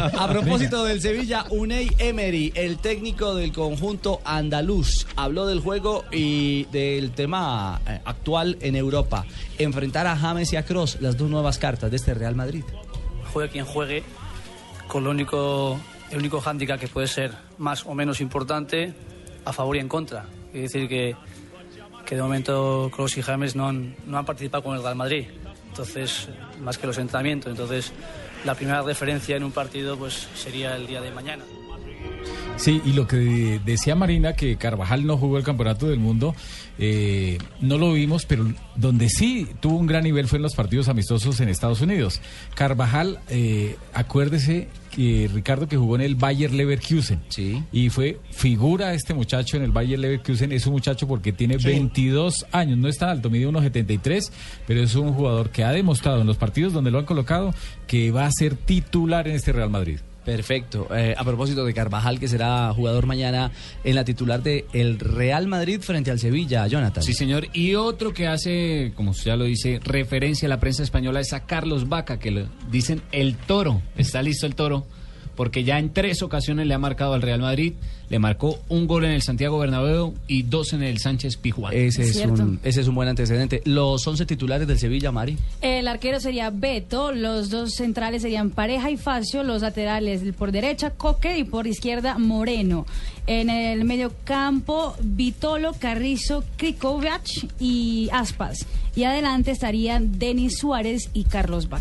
A propósito del Sevilla, Unai Emery, el técnico del conjunto andaluz, habló del juego y del tema eh, actual en Europa. Enfrentar a James y a Cross, las dos nuevas cartas de este Real Madrid. Juegue quien juegue, con lo único, el único hándicap que puede ser más o menos importante, a favor y en contra. Es decir, que, que de momento Kroos y James no han, no han participado con el Real Madrid. Entonces, más que los entrenamientos. Entonces, la primera referencia en un partido pues sería el día de mañana. Sí, y lo que decía Marina, que Carvajal no jugó el Campeonato del Mundo, eh, no lo vimos, pero donde sí tuvo un gran nivel fue en los partidos amistosos en Estados Unidos. Carvajal, eh, acuérdese Ricardo que jugó en el Bayer Leverkusen. Sí. Y fue figura este muchacho en el Bayer Leverkusen. Es un muchacho porque tiene 22 años, no es tan alto, mide unos 73, pero es un jugador que ha demostrado en los partidos donde lo han colocado que va a ser titular en este Real Madrid. Perfecto. Eh, a propósito de Carvajal, que será jugador mañana en la titular de el Real Madrid frente al Sevilla, Jonathan. Sí, señor. Y otro que hace, como usted ya lo dice, referencia a la prensa española es a Carlos Vaca, que le dicen el toro. Está listo el toro, porque ya en tres ocasiones le ha marcado al Real Madrid. Le marcó un gol en el Santiago Bernabéu y dos en el Sánchez Pijuán. Ese es, Cierto. un, ese es un buen antecedente. Los 11 titulares del Sevilla, Mari. El arquero sería Beto, los dos centrales serían Pareja y Facio, los laterales por derecha Coque y por izquierda Moreno. En el medio campo Vitolo, Carrizo, Krikovac y Aspas. Y adelante estarían Denis Suárez y Carlos Vaca.